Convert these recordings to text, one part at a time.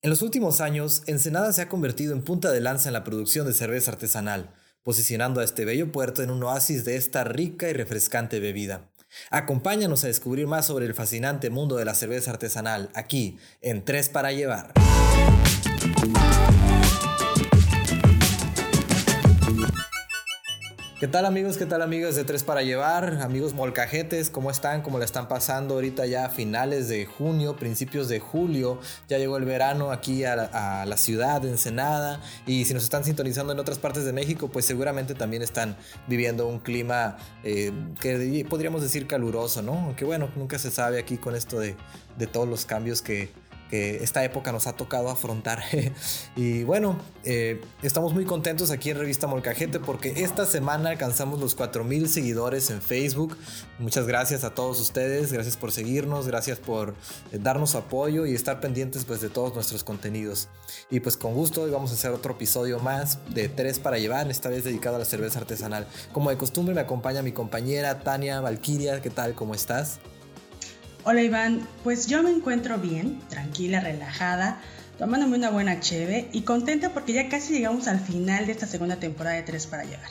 En los últimos años, Ensenada se ha convertido en punta de lanza en la producción de cerveza artesanal, posicionando a este bello puerto en un oasis de esta rica y refrescante bebida. Acompáñanos a descubrir más sobre el fascinante mundo de la cerveza artesanal aquí en Tres para Llevar. ¿Qué tal amigos? ¿Qué tal amigos de Tres para Llevar? Amigos molcajetes, ¿cómo están? ¿Cómo la están pasando ahorita ya a finales de junio, principios de julio? Ya llegó el verano aquí a, la ciudad de Ensenada y si nos están sintonizando en otras partes de México, pues seguramente también están viviendo un clima eh, que podríamos decir caluroso, ¿no? Aunque bueno, nunca se sabe aquí con esto de todos los cambios que, que esta época nos ha tocado afrontar. y bueno, eh, estamos muy contentos aquí en Revista Molcajete porque esta semana alcanzamos los 4000 seguidores en Facebook. Muchas gracias a todos ustedes, gracias por seguirnos, gracias por eh, darnos apoyo y estar pendientes pues de todos nuestros contenidos. Y pues con gusto hoy vamos a hacer otro episodio más de Tres para llevar, esta vez dedicado a la cerveza artesanal. Como de costumbre me acompaña mi compañera Tania Valquiria, ¿qué tal? ¿Cómo estás? Hola Iván, pues yo me encuentro bien, tranquila, relajada, tomándome una buena cheve y contenta porque ya casi llegamos al final de esta segunda temporada de Tres para llevar.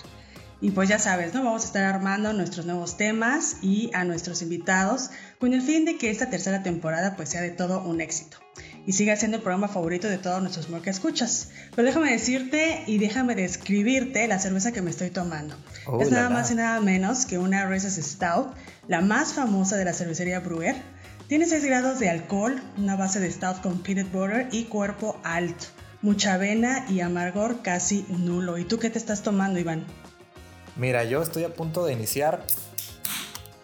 Y pues ya sabes, ¿no? Vamos a estar armando nuestros nuevos temas y a nuestros invitados con el fin de que esta tercera temporada pues sea de todo un éxito y siga siendo el programa favorito de todos nuestros que escuchas. Pero déjame decirte y déjame describirte la cerveza que me estoy tomando. Oh, es nada más y nada menos que una Reese's Stout, la más famosa de la cervecería Brewer. Tiene 6 grados de alcohol, una base de stout con peanut butter y cuerpo alto. Mucha avena y amargor casi nulo. ¿Y tú qué te estás tomando, Iván? Mira, yo estoy a punto de iniciar.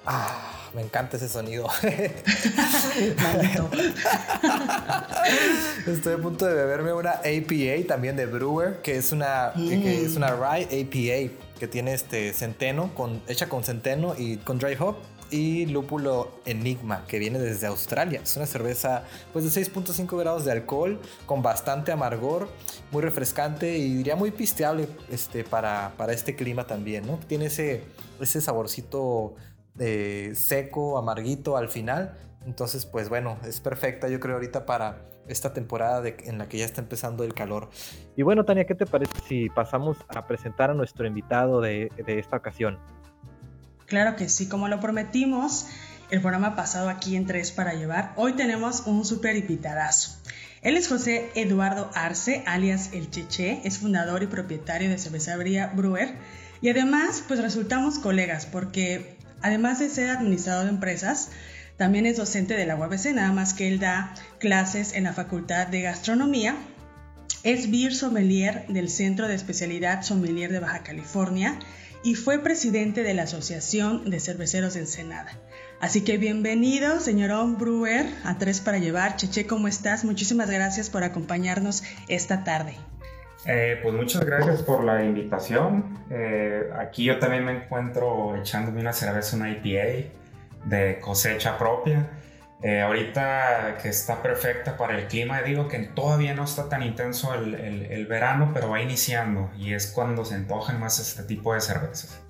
Ah me encanta ese sonido. Estoy a punto de beberme una APA también de Brewer, que es una, que es una rye APA que tiene este centeno, con, hecha con centeno y con dry hop y lúpulo Enigma, que viene desde Australia. Es una cerveza pues de 6.5 grados de alcohol, con bastante amargor, muy refrescante y diría muy pisteable este, para, para este clima también, ¿no? Tiene ese, ese saborcito seco, amarguito al final. Entonces, pues bueno, es perfecta yo creo ahorita para esta temporada en la que ya está empezando el calor. Y bueno, Tania, ¿qué te parece si pasamos a presentar a nuestro invitado de, de esta ocasión? Claro que sí, como lo prometimos, el programa pasado aquí en Tres para Llevar, hoy tenemos un súper invitadazo. Él es José Eduardo Arce, alias El Cheche, es fundador y propietario de cervecería Brewer y además pues resultamos colegas porque Además de ser administrador de empresas, también es docente de la UABC, nada más que él da clases en la Facultad de Gastronomía. Es beer sommelier del Centro de Especialidad Sommelier de Baja California y fue presidente de la Asociación de Cerveceros de Ensenada. Así que bienvenido, señor Brewer, a Tres para Llevar. Cheche, ¿cómo estás? Muchísimas gracias por acompañarnos esta tarde. Eh, pues muchas gracias por la invitación. Eh, aquí yo también me encuentro echándome una cerveza, una IPA de cosecha propia. Eh, ahorita que está perfecta para el clima, digo que todavía no está tan intenso el, el, verano, pero va iniciando y es cuando se antojan más este tipo de cervezas.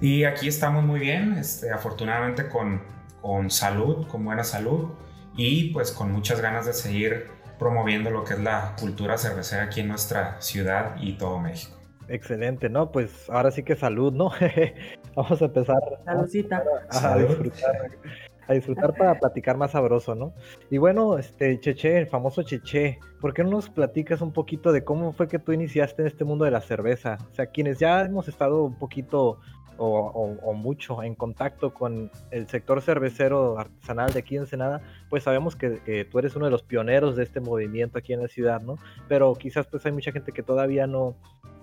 Y aquí estamos muy bien, este, afortunadamente con, con salud, con buena salud y pues con muchas ganas de seguir promoviendo lo que es la cultura cervecera aquí en nuestra ciudad y todo México. Excelente, ¿no? Pues ahora sí que salud, ¿no? Vamos a empezar a, disfrutar, a disfrutar para platicar más sabroso, ¿no? Y bueno, este Cheche, el famoso Cheche, ¿por qué no nos platicas un poquito de cómo fue que tú iniciaste en este mundo de la cerveza? O sea, quienes ya hemos estado un poquito o, mucho en contacto con el sector cervecero artesanal de aquí en Ensenada, pues sabemos que, tú eres uno de los pioneros de este movimiento aquí en la ciudad, ¿no? Pero quizás pues hay mucha gente que todavía no,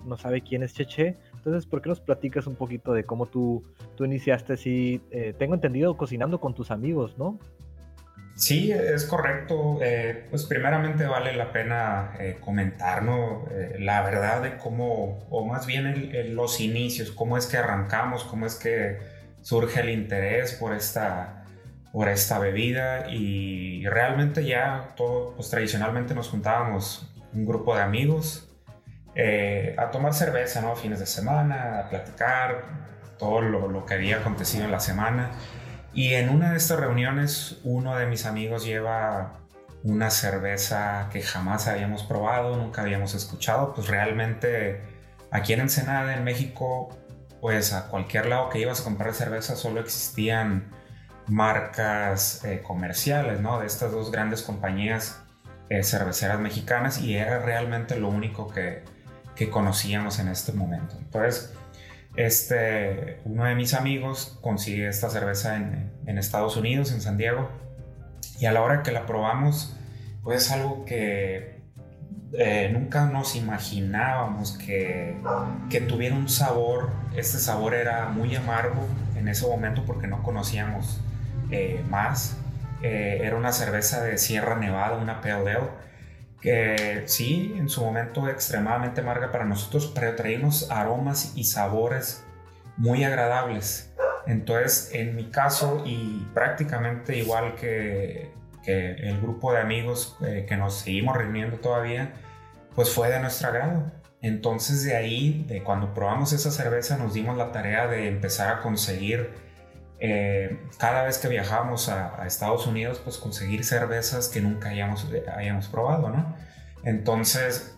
no sabe quién es Cheche. Entonces, ¿por qué nos platicas un poquito de cómo tú, tú iniciaste así? Eh, tengo entendido cocinando con tus amigos, ¿no? Sí, es correcto. Eh, pues primeramente vale la pena eh, comentar eh, la verdad de cómo, o más bien los inicios, cómo es que arrancamos, cómo es que surge el interés por esta, por esta bebida y realmente ya todo, pues tradicionalmente nos juntábamos un grupo de amigos a tomar cerveza, ¿no? Fines de semana, a platicar todo lo, lo que había acontecido en la semana. Y en una de estas reuniones, uno de mis amigos lleva una cerveza que jamás habíamos probado, nunca habíamos escuchado, pues realmente aquí en Ensenada, en México, pues a cualquier lado que ibas a comprar cerveza solo existían marcas eh, comerciales, ¿no? De estas dos grandes compañías eh, cerveceras mexicanas y era realmente lo único que, que conocíamos en este momento. Entonces, este, uno de mis amigos consigue esta cerveza en, Estados Unidos, en San Diego, y a la hora que la probamos, pues es algo que eh, nunca nos imaginábamos que, que, tuviera un sabor. Este sabor era muy amargo en ese momento porque no conocíamos eh, más. Eh, era una cerveza de Sierra Nevada, una Pale Ale, que sí, en su momento extremadamente amarga para nosotros, pero traía unos aromas y sabores muy agradables. Entonces, en mi caso, y prácticamente igual que, el grupo de amigos eh, que nos seguimos reuniendo todavía, pues fue de nuestro agrado. Entonces, de ahí, de cuando probamos esa cerveza, nos dimos la tarea de empezar a conseguir eh, cada vez que viajábamos a, Estados Unidos, pues conseguir cervezas que nunca hayamos, hayamos probado, ¿no? Entonces,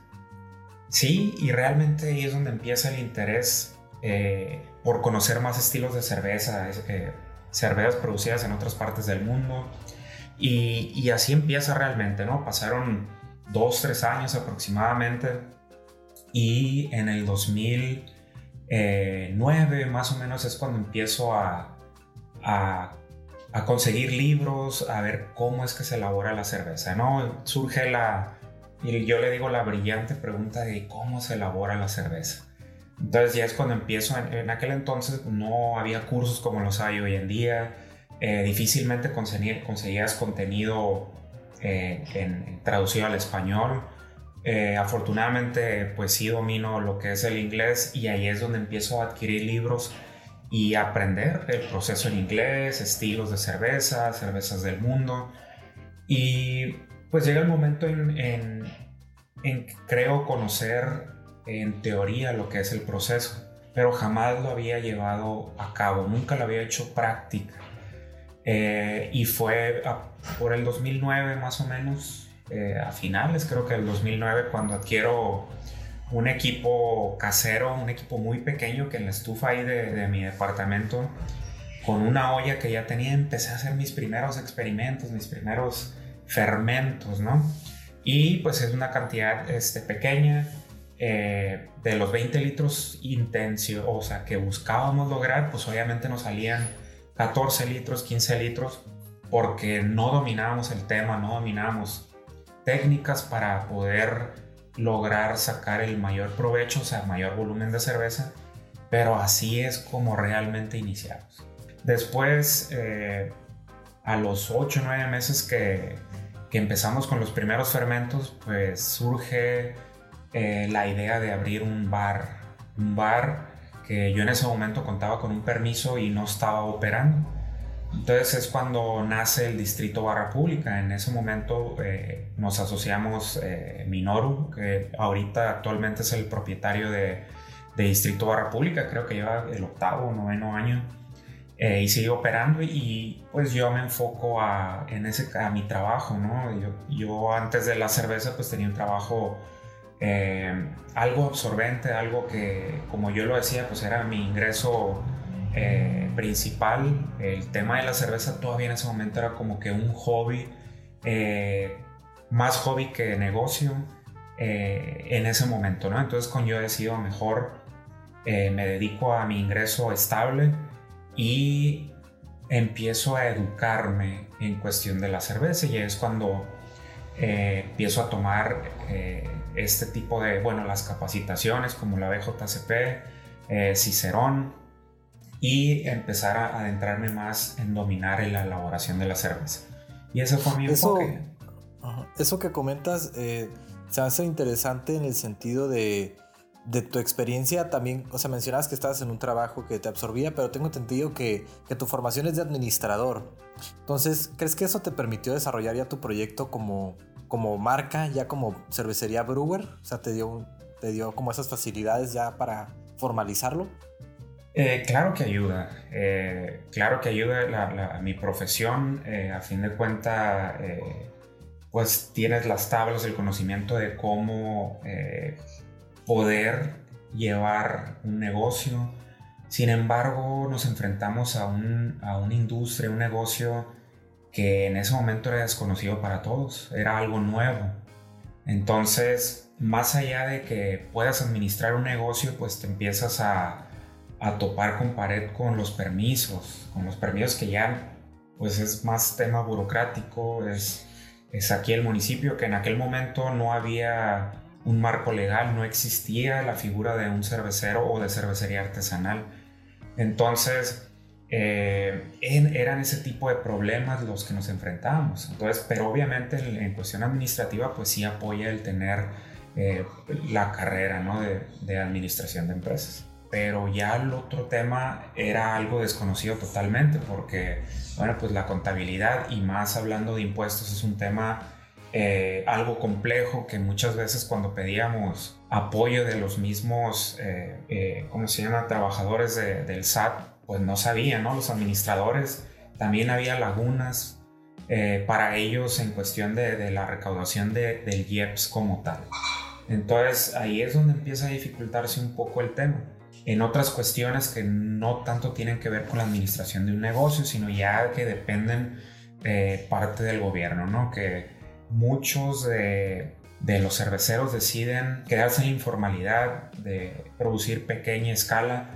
sí, y realmente ahí es donde empieza el interés eh, por conocer más estilos de cerveza, eh, cervezas producidas en otras partes del mundo. Y, y, así empieza realmente, ¿no? Pasaron dos, tres años aproximadamente y en el 2009 más o menos es cuando empiezo a, a, conseguir libros, a ver cómo es que se elabora la cerveza, ¿no? Surge la, y yo le digo la brillante pregunta de cómo se elabora la cerveza. Entonces ya es cuando empiezo, en, aquel entonces no había cursos como los hay hoy en día, eh, difícilmente conseguías contenido eh, en, traducido al español. Eh, afortunadamente pues sí domino lo que es el inglés y ahí es donde empiezo a adquirir libros y aprender el proceso en inglés, estilos de cerveza, cervezas del mundo. Y pues llega el momento en, en, en creo conocer en teoría lo que es el proceso, pero jamás lo había llevado a cabo, nunca lo había hecho práctica. Eh, y fue por el 2009 más o menos, eh, a finales creo que el 2009, cuando adquiero un equipo casero, un equipo muy pequeño que en la estufa ahí de, mi departamento, con una olla que ya tenía, empecé a hacer mis primeros experimentos, mis primeros fermentos, ¿no? Y pues es una cantidad este, pequeña eh, de los 20 litros intencio, o sea, que buscábamos lograr, pues obviamente nos salían 14 litros, 15 litros, porque no dominábamos el tema, no dominábamos técnicas para poder lograr sacar el mayor provecho, o sea, mayor volumen de cerveza, pero así es como realmente iniciamos. Después, eh, a los 8 o 9 meses que, que, empezamos con los primeros fermentos, pues surge eh, la idea de abrir un bar, un bar que yo en ese momento contaba con un permiso y no estaba operando entonces es cuando nace el distrito Barra Pública. En ese momento eh, nos asociamos eh, Minoru, que ahorita actualmente es el propietario de, Distrito Barra Pública, creo que lleva el octavo o noveno año. Eh, y sigue operando y pues yo me enfoco a, en ese, a mi trabajo, ¿no? Yo, yo antes de la cerveza pues tenía un trabajo algo absorbente, algo que como yo lo decía pues era mi ingreso eh, principal, el tema de la cerveza todavía en ese momento era como que un hobby, eh, más hobby que negocio eh, en ese momento, ¿no? Entonces con yo decido mejor me dedico a mi ingreso estable y empiezo a educarme en cuestión de la cerveza y es cuando empiezo a tomar este tipo de, bueno, las capacitaciones como la BJCP, Cicerón, y empezar a adentrarme más en dominar en la elaboración de la cerveza. Y ese fue mi eso, enfoque. Eso que comentas eh, se hace interesante en el sentido de, de, tu experiencia también, o sea, mencionabas que estabas en un trabajo que te absorbía, pero tengo entendido que, que tu formación es de administrador. Entonces, ¿crees que eso te permitió desarrollar ya tu proyecto como, como marca, ya como cervecería brewer? O sea, te dio, te dio como esas facilidades ya para formalizarlo. Eh, claro que ayuda, eh, claro que ayuda mi profesión, eh, a fin de cuentas, pues tienes las tablas, el conocimiento de cómo poder llevar un negocio. Sin embargo, nos enfrentamos a, un, a una industria, un negocio que en ese momento era desconocido para todos, era algo nuevo. Entonces, más allá de que puedas administrar un negocio, pues te empiezas a, a topar con pared con los permisos, con los permisos que ya, pues es más tema burocrático, es, es aquí el municipio que en aquel momento no había un marco legal, no existía la figura de un cervecero o de cervecería artesanal. Entonces, eh, eran ese tipo de problemas los que nos enfrentábamos. Entonces, pero obviamente en, cuestión administrativa, pues sí apoya el tener eh, la carrera ¿no? de, de, administración de empresas. Pero ya el otro tema era algo desconocido totalmente, porque, bueno, pues la contabilidad y más hablando de impuestos es un tema eh, algo complejo que muchas veces cuando pedíamos apoyo de los mismos, ¿cómo se llama?, trabajadores del SAT, pues no sabían, ¿no? Los administradores, también había lagunas eh, para ellos en cuestión de, la recaudación de, del IEPS como tal. Entonces ahí es donde empieza a dificultarse un poco el tema. En otras cuestiones que no tanto tienen que ver con la administración de un negocio, sino ya que dependen eh, parte del gobierno, ¿no? Que muchos de, los cerveceros deciden quedarse en informalidad, de producir pequeña escala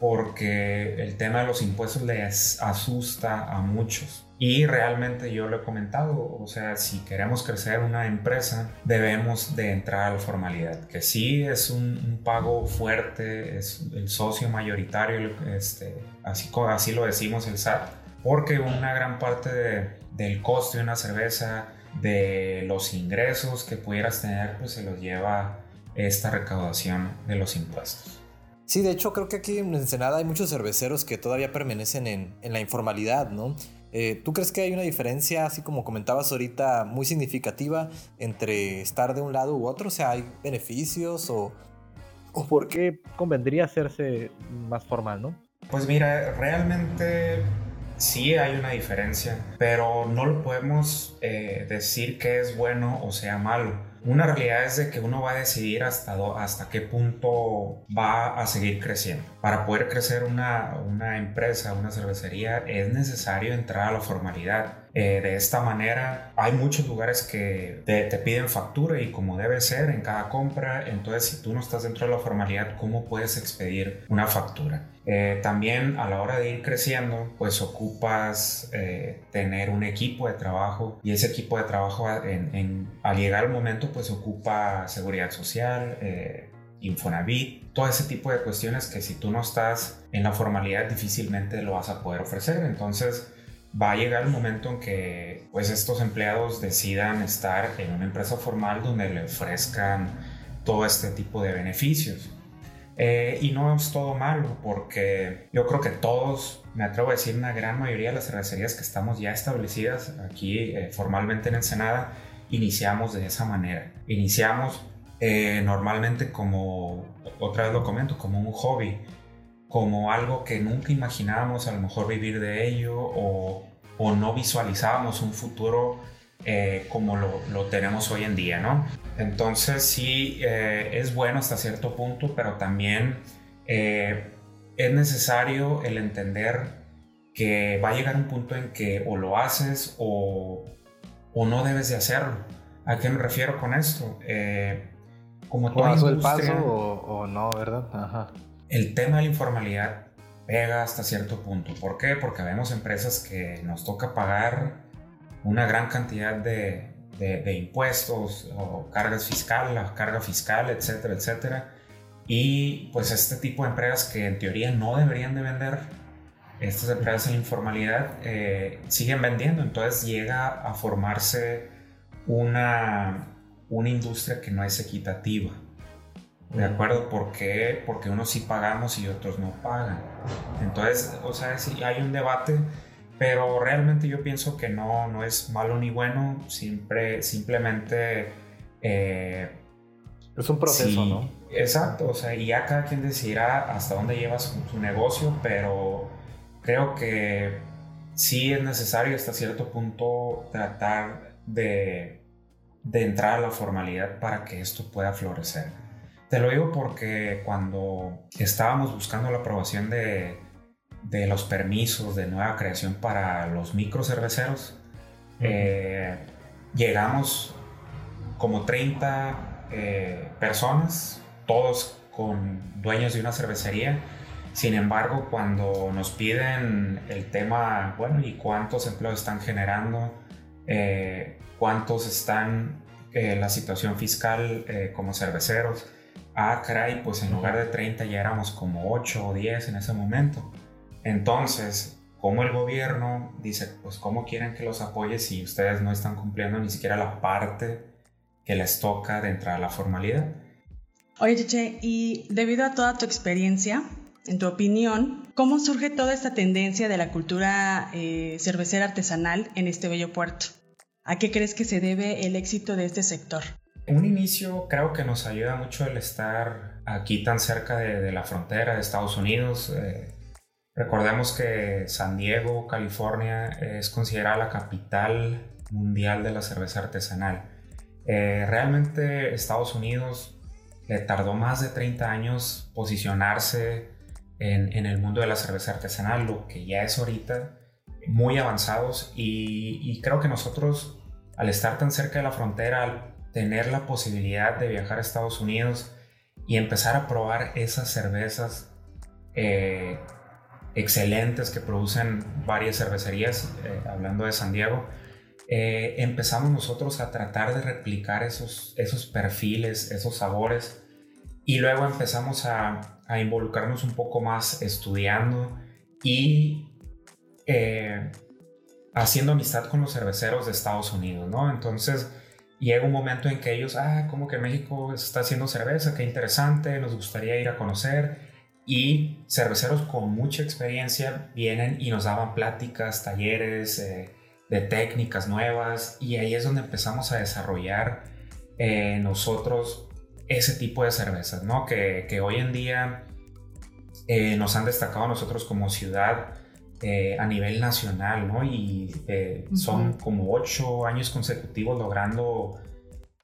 porque el tema de los impuestos les asusta a muchos. Y realmente yo lo he comentado, o sea, si queremos crecer una empresa, debemos de entrar a la formalidad, que sí es un, pago fuerte, es el socio mayoritario, este, así, así lo decimos el SAT, porque una gran parte del costo de una cerveza, de los ingresos que pudieras tener, pues se los lleva esta recaudación de los impuestos. Sí, de hecho creo que aquí en Ensenada hay muchos cerveceros que todavía permanecen en, la informalidad, ¿no? Eh, ¿Tú crees que hay una diferencia, así como comentabas ahorita, muy significativa entre estar de un lado u otro? O sea, ¿hay beneficios o, o por qué convendría hacerse más formal, no? Pues mira, realmente sí hay una diferencia, pero no lo podemos eh, decir que es bueno o sea malo una realidad es de que uno va a decidir hasta, hasta qué punto va a seguir creciendo. Para poder crecer una, una empresa, una cervecería, es necesario entrar a la formalidad. Eh, de esta manera, hay muchos lugares que te, piden factura y como debe ser en cada compra, entonces si tú no estás dentro de la formalidad, ¿cómo puedes expedir una factura? Eh, también a la hora de ir creciendo, pues ocupas eh, tener un equipo de trabajo y ese equipo de trabajo en, al llegar el momento pues ocupa seguridad social, Infonavit, todo ese tipo de cuestiones que si tú no estás en la formalidad difícilmente lo vas a poder ofrecer. Entonces va a llegar el momento en que pues estos empleados decidan estar en una empresa formal donde le ofrezcan todo este tipo de beneficios. Eh, y no es todo malo, porque yo creo que todos, me atrevo a decir, una gran mayoría de las cervecerías que estamos ya establecidas aquí eh, formalmente en Ensenada, iniciamos de esa manera. Iniciamos eh, normalmente como, otra vez lo comento, como un hobby, como algo que nunca imaginábamos a lo mejor vivir de ello o, o no visualizábamos un futuro como lo, lo, tenemos hoy en día, ¿no? Entonces sí eh, es bueno hasta cierto punto, pero también eh, es necesario el entender que va a llegar un punto en que o lo haces o, no debes de hacerlo. ¿A qué me refiero con esto? Eh, como todo el paso o, no, ¿verdad? El tema de la informalidad pega hasta cierto punto. ¿Por qué? Porque vemos empresas que nos toca pagar una gran cantidad de, de, impuestos o cargas fiscales, carga fiscal, etcétera, etcétera. Y pues este tipo de empresas que en teoría no deberían de vender, estas empresas en informalidad eh, siguen vendiendo, entonces llega a formarse una, una industria que no es equitativa. ¿De acuerdo? ¿Por qué? Porque unos sí pagamos y otros no pagan. Entonces, o sea, si hay un debate pero realmente yo pienso que no, no es malo ni bueno, siempre, simplemente... Eh, es un proceso, ¿no? Exacto, o sea, y ya cada quien decidirá hasta dónde lleva su, negocio, pero creo que sí es necesario hasta cierto punto tratar de, de entrar a la formalidad para que esto pueda florecer. Te lo digo porque cuando estábamos buscando la aprobación de, de los permisos de nueva creación para los microcerveceros, eh, llegamos como 30 eh, personas, todos con dueños de una cervecería. Sin embargo, cuando nos piden el tema, bueno, ¿y cuántos empleos están generando? Eh, ¿Cuántos están en la situación fiscal como cerveceros? Ah, caray, pues en lugar de 30 ya éramos como 8 o 10 en ese momento. Entonces, como el gobierno dice, pues cómo quieren que los apoye si ustedes no están cumpliendo ni siquiera la parte que les toca de entrar a la formalidad. Oye, Cheche, y debido a toda tu experiencia, en tu opinión, ¿cómo surge toda esta tendencia de la cultura eh, cervecera artesanal en este bello puerto? ¿A qué crees que se debe el éxito de este sector? Un inicio creo que nos ayuda mucho el estar aquí tan cerca de, la frontera de Estados Unidos. Eh, Recordemos que San Diego, California, es considerada la capital mundial de la cerveza artesanal. Eh, realmente Estados Unidos le tardó más de 30 años posicionarse en, el mundo de la cerveza artesanal, lo que ya es ahorita muy avanzados y, creo que nosotros al estar tan cerca de la frontera, al tener la posibilidad de viajar a Estados Unidos y empezar a probar esas cervezas eh, excelentes que producen varias cervecerías, eh, hablando de San Diego, eh, empezamos nosotros a tratar de replicar esos, esos perfiles, esos sabores, y luego empezamos a, a involucrarnos un poco más estudiando y eh, haciendo amistad con los cerveceros de Estados Unidos, ¿no? Entonces llega un momento en que ellos, ah, como que México está haciendo cerveza, qué interesante, nos gustaría ir a conocer y cerveceros con mucha experiencia vienen y nos daban pláticas, talleres eh, de técnicas nuevas y ahí es donde empezamos a desarrollar eh, nosotros ese tipo de cervezas, ¿no? Que, hoy en día nos han destacado nosotros como ciudad a nivel nacional, ¿no? Y son como ocho años consecutivos logrando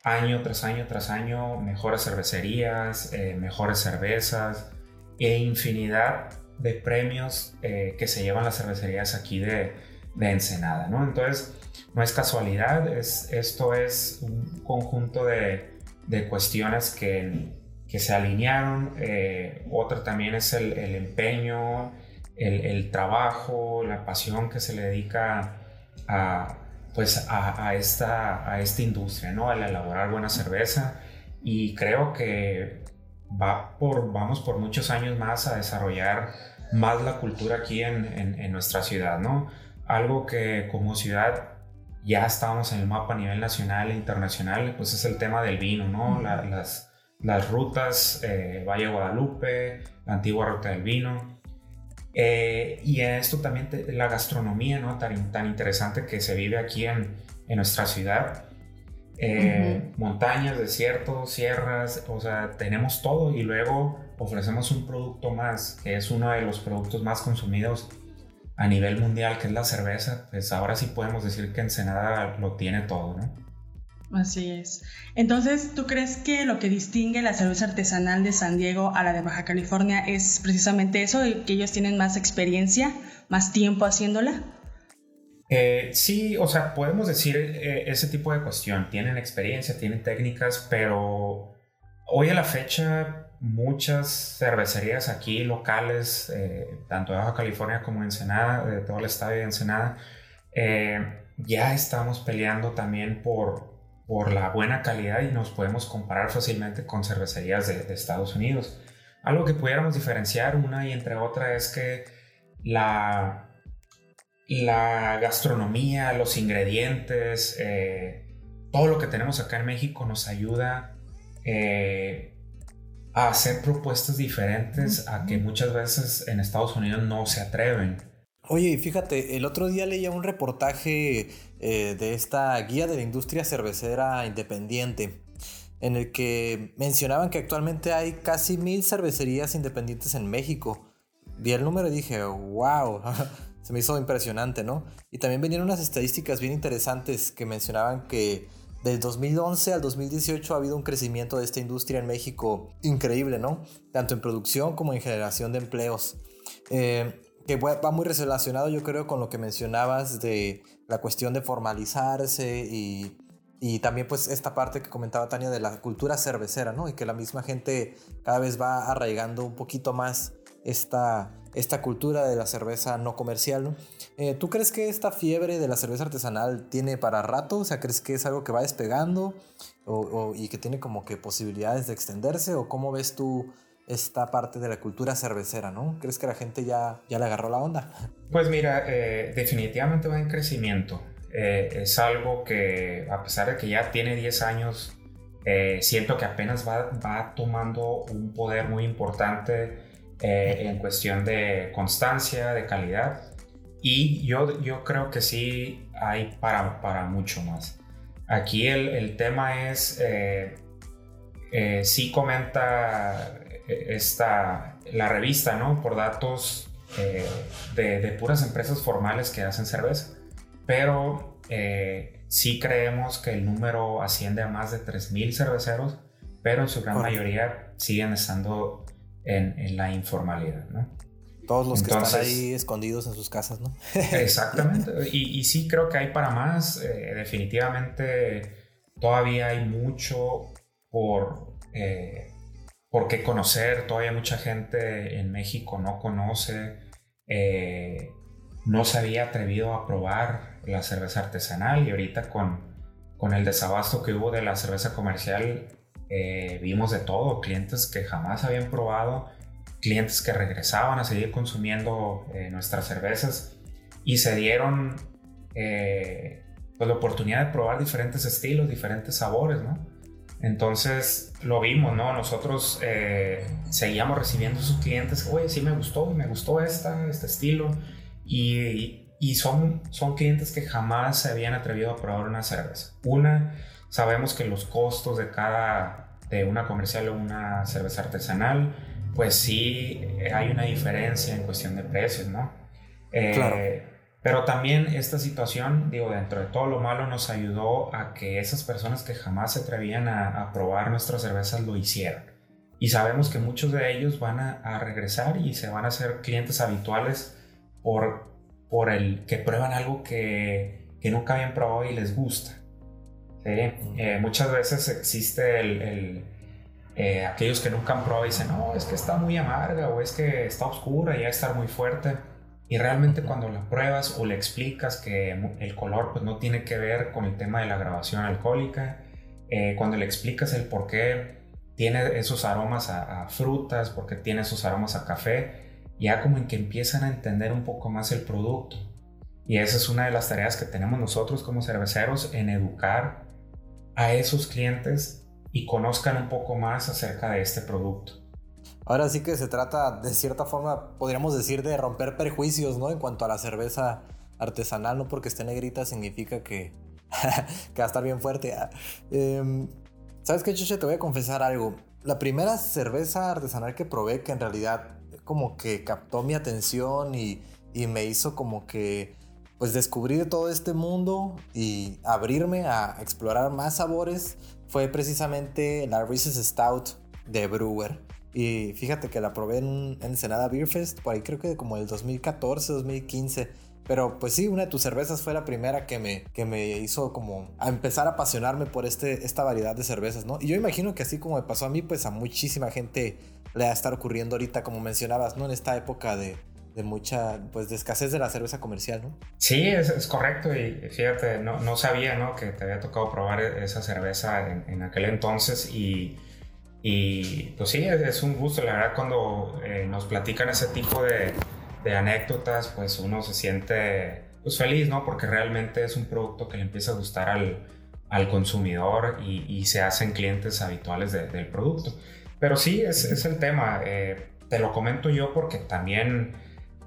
año tras año tras año mejores cervecerías, mejores cervezas, e infinidad de premios eh, que se llevan las cervecerías aquí de, de, Ensenada, ¿no? Entonces, no es casualidad, es, esto es un conjunto de, de cuestiones que, que, se alinearon. Eh, otra también es el, el empeño, el, el, trabajo, la pasión que se le dedica a, pues a, a, esta, a esta industria, ¿no? Al elaborar buena cerveza. Y creo que va por, vamos por muchos años más a desarrollar más la cultura aquí en, en, nuestra ciudad, ¿no? Algo que como ciudad ya estamos en el mapa a nivel nacional e internacional, pues es el tema del vino, ¿no? las, las rutas, eh, Valle Guadalupe, la antigua ruta del vino. Eh, y esto también la gastronomía, ¿no? Tan, tan interesante que se vive aquí en, en nuestra ciudad eh, montañas, desiertos, sierras, o sea, tenemos todo y luego ofrecemos un producto más, que es uno de los productos más consumidos a nivel mundial, que es la cerveza, pues ahora sí podemos decir que Ensenada lo tiene todo, ¿no? Así es. Entonces, ¿tú crees que lo que distingue la cerveza artesanal de San Diego a la de Baja California es precisamente eso, que ellos tienen más experiencia, más tiempo haciéndola? Eh, sí, o sea, podemos decir eh, ese tipo de cuestión. Tienen experiencia, tienen técnicas, pero hoy a la fecha muchas cervecerías aquí locales, eh, tanto de Baja California como de Ensenada, de todo el estado de Ensenada, ya estamos peleando también por, por la buena calidad y nos podemos comparar fácilmente con cervecerías de, de Estados Unidos. Algo que pudiéramos diferenciar una y entre otra es que la, la gastronomía, los ingredientes, eh, todo lo que tenemos acá en México nos ayuda eh, a hacer propuestas diferentes a que muchas veces en Estados Unidos no se atreven. Oye, fíjate, el otro día leía un reportaje eh, de esta guía de la industria cervecera independiente, en el que mencionaban que actualmente hay casi mil cervecerías independientes en México. Vi el número y dije, wow, se me hizo impresionante, ¿no? Y también venían unas estadísticas bien interesantes que mencionaban que Del 2011 al 2018 ha habido un crecimiento de esta industria en México increíble, ¿no? Tanto en producción como en generación de empleos. Eh, que va muy relacionado yo creo con lo que mencionabas de la cuestión de formalizarse y, y, también pues esta parte que comentaba Tania de la cultura cervecera, ¿no? Y que la misma gente cada vez va arraigando un poquito más esta, esta cultura de la cerveza no comercial, ¿no? Eh, ¿Tú crees que esta fiebre de la cerveza artesanal tiene para rato? O sea, ¿crees que es algo que va despegando o, y que tiene como que posibilidades de extenderse? ¿O cómo ves tú esta parte de la cultura cervecera, ¿no? ¿Crees que la gente ya, ya le agarró la onda? Pues mira, eh, definitivamente va en crecimiento. Eh, es algo que, a pesar de que ya tiene 10 años, eh, siento que apenas va, va, tomando un poder muy importante en cuestión de constancia, de calidad. Y yo, yo creo que sí hay para, para mucho más. Aquí el, el tema es, sí comenta esta, la revista, ¿no? Por datos eh, de, puras empresas formales que hacen cerveza. Pero eh, sí creemos que el número asciende a más de 3.000 cerveceros, pero en su gran mayoría siguen estando en, la informalidad, ¿no? Todos los que están ahí escondidos en sus casas, ¿no? exactamente. Y, sí creo que hay para más. Eh, definitivamente todavía hay mucho por, por qué conocer. Todavía mucha gente en México no conoce, eh, no se había atrevido a probar la cerveza artesanal y ahorita con, con el desabasto que hubo de la cerveza comercial eh, vimos de todo, clientes que jamás habían probado, clientes que regresaban a seguir consumiendo eh, nuestras cervezas y se dieron pues, la oportunidad de probar diferentes estilos, diferentes sabores, ¿no? Entonces lo vimos, ¿no? Nosotros eh, seguíamos recibiendo sus clientes, oye, sí me gustó, me gustó esta, este estilo. Y, son, son clientes que jamás se habían atrevido a probar una cerveza. Una, sabemos que los costos de cada, de una comercial o una cerveza artesanal, pues sí hay una diferencia en cuestión de precios, ¿no? Eh, claro pero también esta situación, digo, dentro de todo lo malo, nos ayudó a que esas personas que jamás se atrevían a, probar nuestras cervezas lo hicieran. Y sabemos que muchos de ellos van a, regresar y se van a hacer clientes habituales por, por el que prueban algo que, que nunca habían probado y les gusta. Eh, muchas veces existe el, eh, aquellos que nunca han probado y dicen, no, es que está muy amarga o es que está oscura y ya está muy fuerte y realmente cuando la pruebas o le explicas que el color pues no tiene que ver con el tema de la grabación alcohólica, eh, cuando le explicas el por qué tiene esos aromas a, frutas, porque tiene esos aromas a café, ya como en que empiezan a entender un poco más el producto. Y esa es una de las tareas que tenemos nosotros como cerveceros en educar a esos clientes y conozcan un poco más acerca de este producto. Ahora sí que se trata, de cierta forma, podríamos decir, de romper prejuicios, ¿no? En cuanto a la cerveza artesanal, no porque esté negrita significa que, va a estar bien fuerte. Ah, em, ¿Sabes qué, Chuche? Te voy a confesar algo. La primera cerveza artesanal que probé, que en realidad como que captó mi atención y, y me hizo como que pues descubrir todo este mundo y abrirme a explorar más sabores fue precisamente la Reese's Stout de Brewer. Y fíjate que la probé en, en Ensenada Beer Fest, por ahí creo que como el 2014, 2015. Pero pues sí, una de tus cervezas fue la primera que me, que me hizo como a empezar a apasionarme por este, esta variedad de cervezas, ¿no? Y yo imagino que así como me pasó a mí, pues a muchísima gente le va a estar ocurriendo ahorita, como mencionabas, ¿no? En esta época de, de mucha, pues de escasez de la cerveza comercial, ¿no? Sí, es, es correcto y fíjate, no, no, sabía, ¿no? Que te había tocado probar esa cerveza en, en aquel entonces y y pues sí, es, un gusto, la verdad, cuando eh, nos platican ese tipo de, de, anécdotas, pues uno se siente pues feliz, ¿no? Porque realmente es un producto que le empieza a gustar al, al consumidor y, y, se hacen clientes habituales del producto. Pero sí, es, es el tema. Eh, te lo comento yo porque también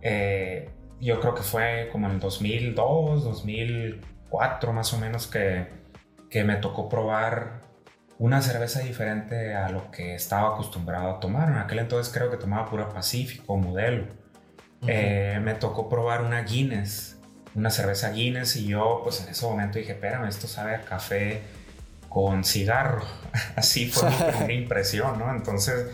eh, yo creo que fue como en el 2002, 2004 más o menos que, que me tocó probar una cerveza diferente a lo que estaba acostumbrado a tomar. En aquel entonces creo que tomaba pura Pacífico, modelo. Eh, me tocó probar una Guinness, una cerveza Guinness y yo pues en ese momento dije, espérame, esto sabe a café con cigarro. Así fue mi primera impresión, ¿no? Entonces,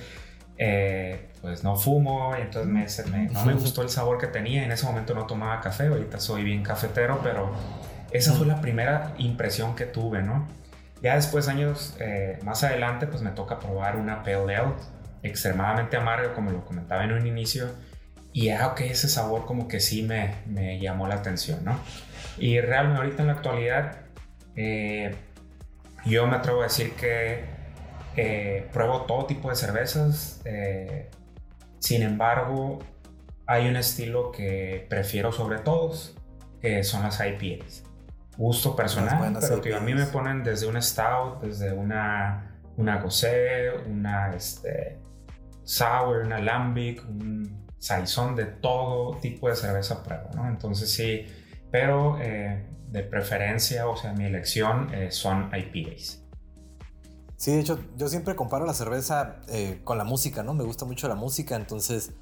eh, pues no fumo y entonces me, no me gustó el sabor que tenía. En ese momento no tomaba café, ahorita soy bien cafetero, pero esa fue la primera impresión que tuve, ¿no? Ya después, años eh, más adelante, pues me toca probar una Pale Ale extremadamente amarga, como lo comentaba en un inicio. Y ah, ok, ese sabor como que sí me, llamó la atención, ¿no? Y realmente ahorita en la actualidad, eh, yo me atrevo a decir que eh, pruebo todo tipo de cervezas. sin embargo, hay un estilo que prefiero sobre todos, que son las IPAs gusto personal, pero que a mí me ponen desde un stout, desde una, una gosé, una este, sour, una lambic, un saison, de todo tipo de cerveza pruebo, ¿no? Entonces sí, pero eh, de preferencia, o sea, mi elección eh, son IPAs. Sí, de hecho, yo siempre comparo la cerveza eh, con la música, ¿no? Me gusta mucho la música, entonces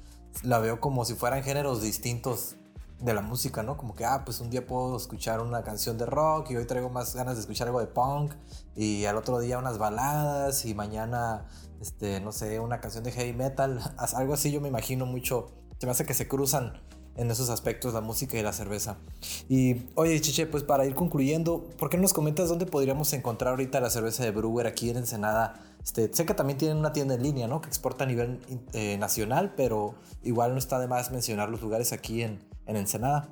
la veo como si fueran géneros distintos de la música, ¿no? Como que, ah, pues un día puedo escuchar una canción de rock y hoy traigo más ganas de escuchar algo de punk y al otro día unas baladas y mañana, este, no sé, una canción de heavy metal, algo así yo me imagino mucho, se me hace que se cruzan en esos aspectos la música y la cerveza. Y oye, Chiche, pues para ir concluyendo, ¿por qué no nos comentas dónde podríamos encontrar ahorita la cerveza de Brewer aquí en Ensenada? Este, sé que también tienen una tienda en línea, ¿no? Que exporta a nivel eh, nacional, pero igual no está de más mencionar los lugares aquí en, en Ensenada.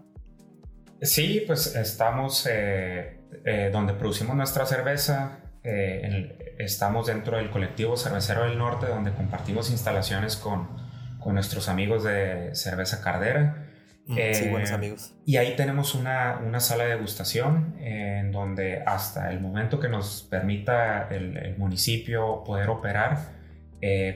Sí, pues estamos eh, eh, donde producimos nuestra cerveza. Eh, estamos dentro del colectivo Cervecero del Norte, donde compartimos instalaciones con, con nuestros amigos de Cerveza Cardera. Mm, sí, buenos amigos. Y ahí tenemos una, una sala de degustación en donde hasta el momento que nos permita el, el municipio poder operar,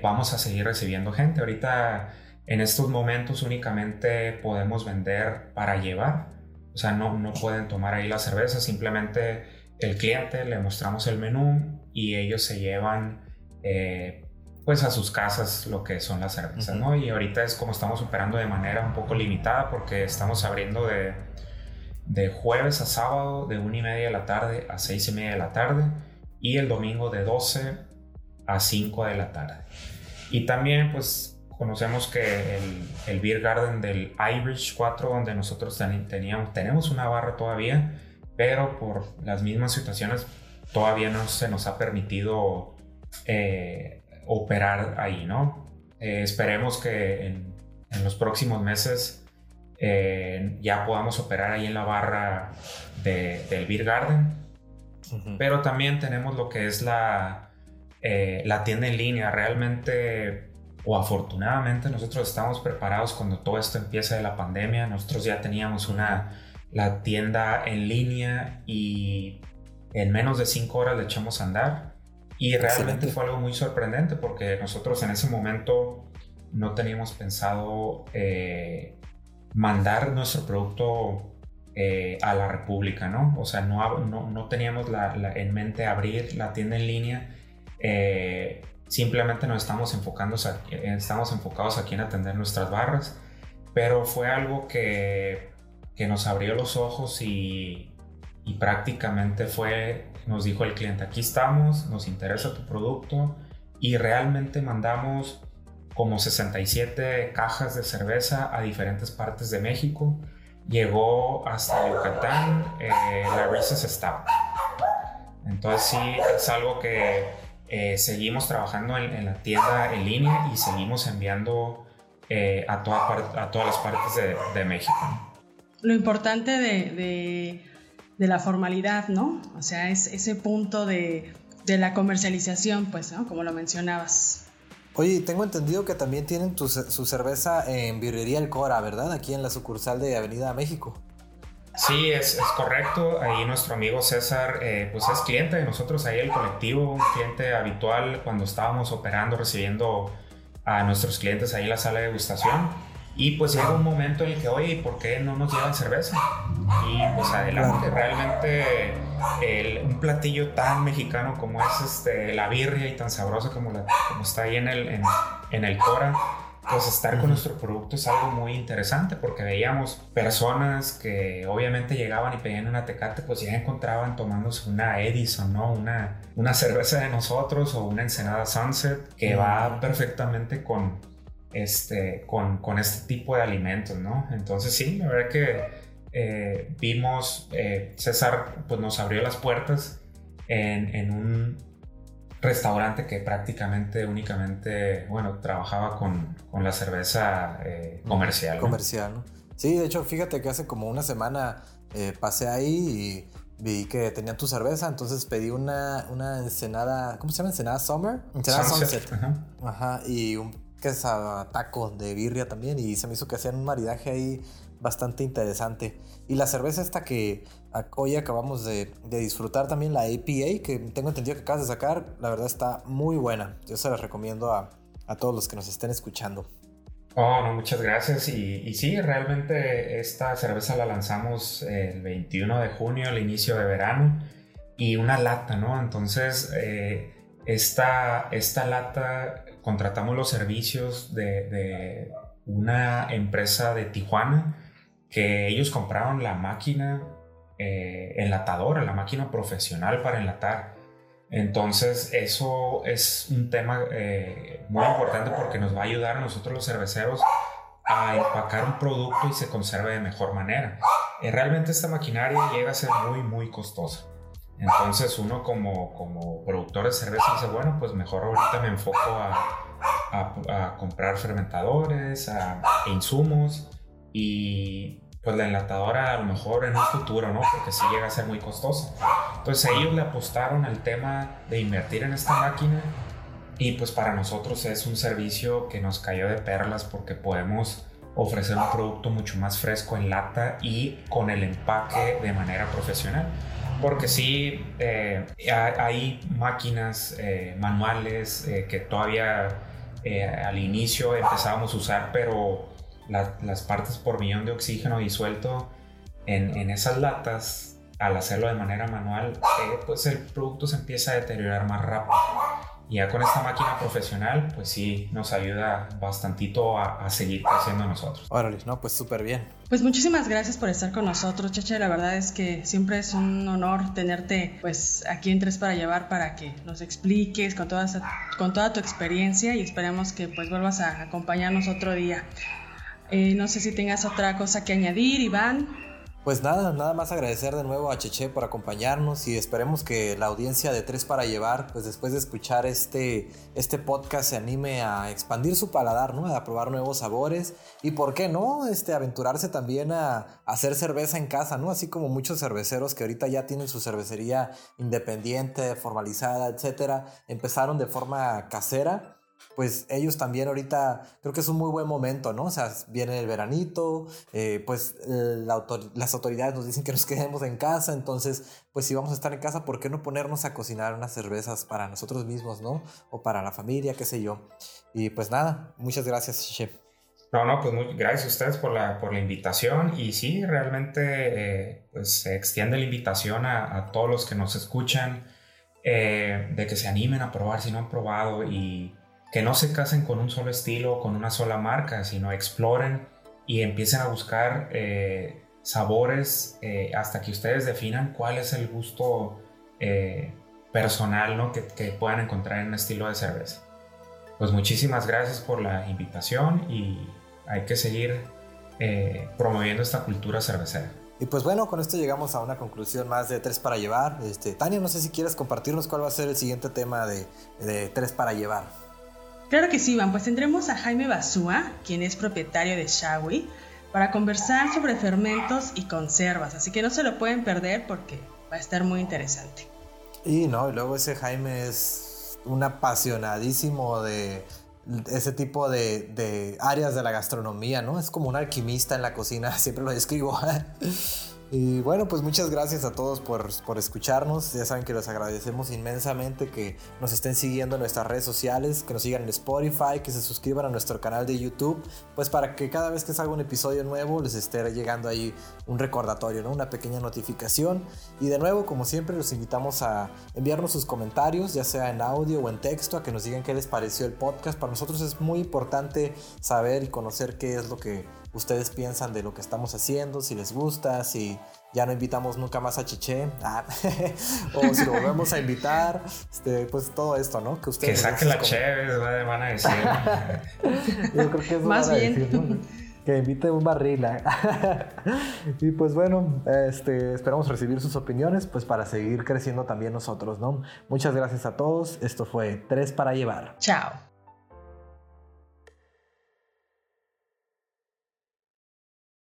vamos a seguir recibiendo gente. Ahorita en estos momentos únicamente podemos vender para llevar, o sea, no, no pueden tomar ahí la cerveza, simplemente el cliente le mostramos el menú y ellos se llevan eh, pues a sus casas lo que son las cervezas, ¿no? Y ahorita es como estamos operando de manera un poco limitada porque estamos abriendo de, de jueves a sábado de una y media de la tarde a seis y media de la tarde y el domingo de 12 a 5 de la tarde. Y también pues conocemos que el, el, Beer Garden del Irish 4, donde nosotros teníamos, tenemos una barra todavía, pero por las mismas situaciones todavía no se nos ha permitido eh, operar ahí, ¿no? Eh, esperemos que en, en, los próximos meses eh, ya podamos operar ahí en la barra de, del Beer Garden, pero también tenemos lo que es la, la tienda en línea. Realmente o afortunadamente nosotros estamos preparados cuando todo esto empieza de la pandemia. Nosotros ya teníamos una, la tienda en línea y en menos de cinco horas le echamos a andar. Y realmente fue algo muy sorprendente porque nosotros en ese momento no teníamos pensado eh, mandar nuestro producto eh, a la República, ¿no? O sea, no, no, no teníamos la, en mente abrir la tienda en línea. Eh, Simplemente nos estamos, enfocando, estamos enfocados aquí en atender nuestras barras, pero fue algo que, que nos abrió los ojos y, y prácticamente fue, nos dijo el cliente, aquí estamos, nos interesa tu producto y realmente mandamos como 67 cajas de cerveza a diferentes partes de México. Llegó hasta Yucatán eh, la Reese's Stout. Entonces sí, es algo que eh, seguimos trabajando en, la tienda en línea y seguimos enviando eh, a, toda a, todas las partes de, México. Lo importante de, de, la formalidad, ¿no? O sea, es ese punto de, la comercialización, pues, ¿no? Como lo mencionabas. Oye, tengo entendido que también tienen tu, su cerveza en Birrería El Cora, ¿verdad? Aquí en la sucursal de Avenida México. Sí, es, correcto. Ahí nuestro amigo César, eh, pues es cliente de nosotros, ahí el colectivo, un cliente habitual cuando estábamos operando, recibiendo a nuestros clientes ahí en la sala de degustación. Y pues llega un momento en el que, oye, ¿por qué no nos llevan cerveza? Y pues adelante, realmente un platillo tan mexicano como es este, la birria y tan sabroso como, la, como está ahí en el, en, en el Cora, pues estar con nuestro producto es algo muy interesante porque veíamos personas que obviamente llegaban y pedían una tecate, pues ya encontraban tomándose una Edison, ¿no? Una, una cerveza de nosotros o una ensenada Sunset que va perfectamente con, este, con, con este tipo de alimentos, ¿no? Entonces sí, la verdad que eh, vimos, eh, César pues nos abrió las puertas en, en un restaurante que prácticamente únicamente, bueno, trabajaba con, con la cerveza eh, comercial. Comercial, ¿no? Sí, de hecho, fíjate que hace como una semana eh, pasé ahí y vi que tenían tu cerveza, entonces pedí una, una ensenada, ¿cómo se llama? Ensenada Summer. Ensenada Sunset. Ajá. y un queso taco de birria también y se me hizo que hacían un maridaje ahí bastante interesante. Y la cerveza esta que hoy acabamos de, disfrutar también, la APA, que tengo entendido que acabas de sacar, la verdad está muy buena. Yo se la recomiendo a, todos los que nos estén escuchando. Oh, no, muchas gracias. Y, y, sí, realmente esta cerveza la lanzamos el 21 de junio, al inicio de verano, y una lata, ¿no? Entonces, eh, esta, esta lata contratamos los servicios de, de una empresa de Tijuana que ellos compraron la máquina eh, enlatadora, la máquina profesional para enlatar. Entonces eso es un tema eh, muy importante porque nos va a ayudar a nosotros los cerveceros a empacar un producto y se conserve de mejor manera. Eh, realmente esta maquinaria llega a ser muy, muy costosa. Entonces uno como, como productor de cerveza dice, bueno, pues mejor ahorita me enfoco a, a, comprar fermentadores, a, insumos y pues la enlatadora a lo mejor en un futuro, ¿no? Porque sí llega a ser muy costosa. Entonces ellos le apostaron al tema de invertir en esta máquina y pues para nosotros es un servicio que nos cayó de perlas porque podemos ofrecer un producto mucho más fresco en lata y con el empaque de manera profesional. Porque sí, eh, hay máquinas eh, manuales eh, que todavía al inicio empezábamos a usar, pero las partes por millón de oxígeno disuelto en, en esas latas, al hacerlo de manera manual, eh, pues el producto se empieza a deteriorar más rápido. Y ya con esta máquina profesional, pues sí, nos ayuda bastantito a, a seguir creciendo nosotros. Órale, no, pues súper bien. Pues muchísimas gracias por estar con nosotros, Cheche. La verdad es que siempre es un honor tenerte pues aquí en Tres para Llevar para que nos expliques con toda, con toda tu experiencia y esperemos que pues vuelvas a acompañarnos otro día. Eh, no sé si tengas otra cosa que añadir, Iván. Pues nada, nada más agradecer de nuevo a Cheche por acompañarnos y esperemos que la audiencia de Tres para Llevar, pues después de escuchar este, este podcast se anime a expandir su paladar, ¿no? A probar nuevos sabores y, ¿por qué no? Este, aventurarse también a, a hacer cerveza en casa, ¿no? Así como muchos cerveceros que ahorita ya tienen su cervecería independiente, formalizada, etcétera, empezaron de forma casera pues ellos también ahorita creo que es un muy buen momento, ¿no? O sea, viene el veranito, eh, pues las autoridades nos dicen que nos quedemos en casa, entonces, pues si vamos a estar en casa, ¿por qué no ponernos a cocinar unas cervezas para nosotros mismos, ¿no? O para la familia, qué sé yo. Y pues nada, muchas gracias, chef. No, no, pues muy, gracias a ustedes por la, por la invitación y sí, realmente eh, pues se extiende la invitación a, todos los que nos escuchan eh, de que se animen a probar si no han probado y que no se casen con un solo estilo o con una sola marca, sino exploren y empiecen a buscar eh, sabores eh, hasta que ustedes definan cuál es el gusto eh, personal ¿no? que, que, puedan encontrar en un estilo de cerveza. Pues muchísimas gracias por la invitación y hay que seguir promoviendo esta cultura cervecera. Y pues bueno, con esto llegamos a una conclusión más de Tres para Llevar. Este, Tania, no sé si quieres compartirnos cuál va a ser el siguiente tema de, de Tres para Llevar. Claro que sí, Iván, pues tendremos a Jaime Basúa, quien es propietario de Shawi, para conversar sobre fermentos y conservas, así que no se lo pueden perder porque va a estar muy interesante. Y no, y luego ese Jaime es un apasionadísimo de ese tipo de, de, áreas de la gastronomía, ¿no? Es como un alquimista en la cocina, siempre lo describo. Y bueno, pues muchas gracias a todos por, por, escucharnos. Ya saben que les agradecemos inmensamente que nos estén siguiendo en nuestras redes sociales, que nos sigan en Spotify, que se suscriban a nuestro canal de YouTube, pues para que cada vez que salga un episodio nuevo les esté llegando ahí un recordatorio, ¿no? una pequeña notificación. Y de nuevo, como siempre, los invitamos a enviarnos sus comentarios, ya sea en audio o en texto, a que nos digan qué les pareció el podcast. Para nosotros es muy importante saber y conocer qué es lo que ustedes piensan de lo que estamos haciendo, si les gusta, si ya no invitamos nunca más a Chiché, ah, o si lo volvemos a invitar, este, pues todo esto, ¿no? Que ustedes... Que saque la chévere, van a decir. Yo creo que eso Más bien. Que invite un barril. ¿ah? y pues bueno, este, esperamos recibir sus opiniones pues para seguir creciendo también nosotros, ¿no? Muchas gracias a todos. Esto fue Tres para llevar. Chao.